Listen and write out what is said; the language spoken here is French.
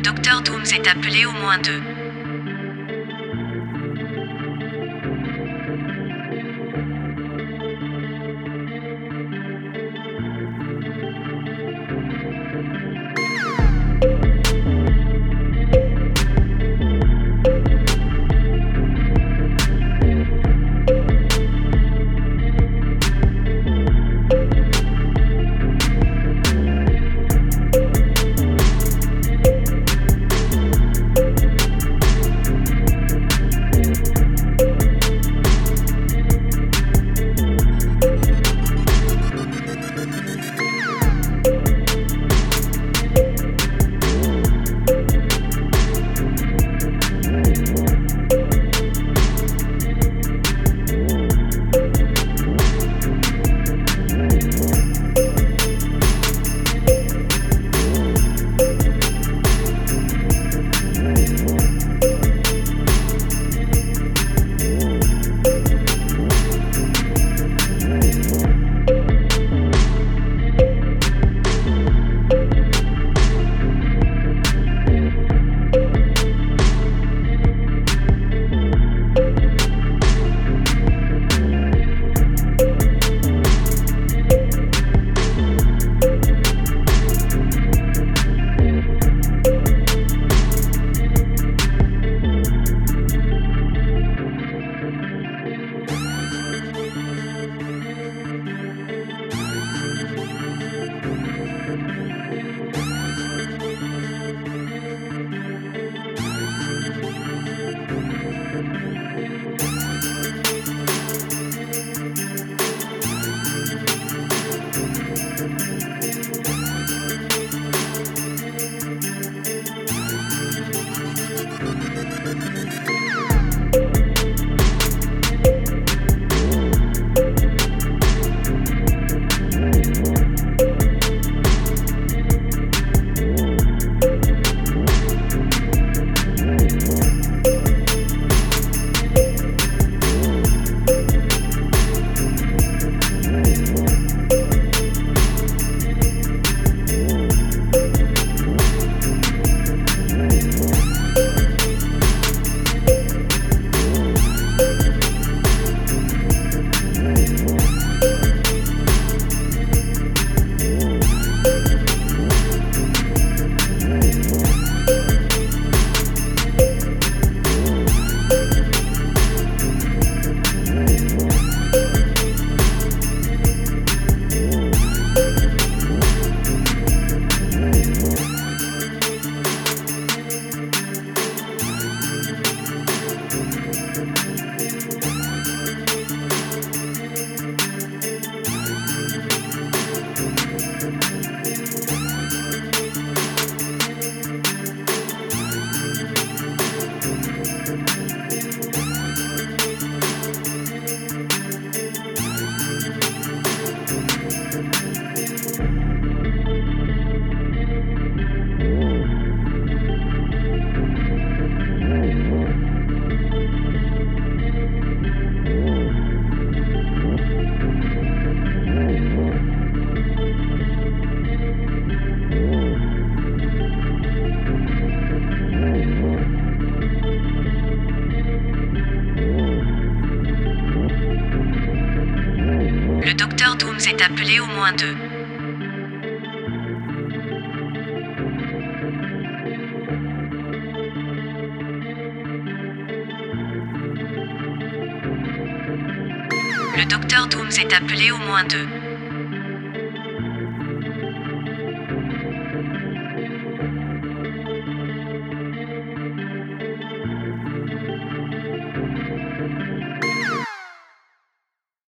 docteur Dooms est appelé au moins deux. Docteur Dooms est appelé au moins deux. Le docteur Dooms est appelé au moins deux.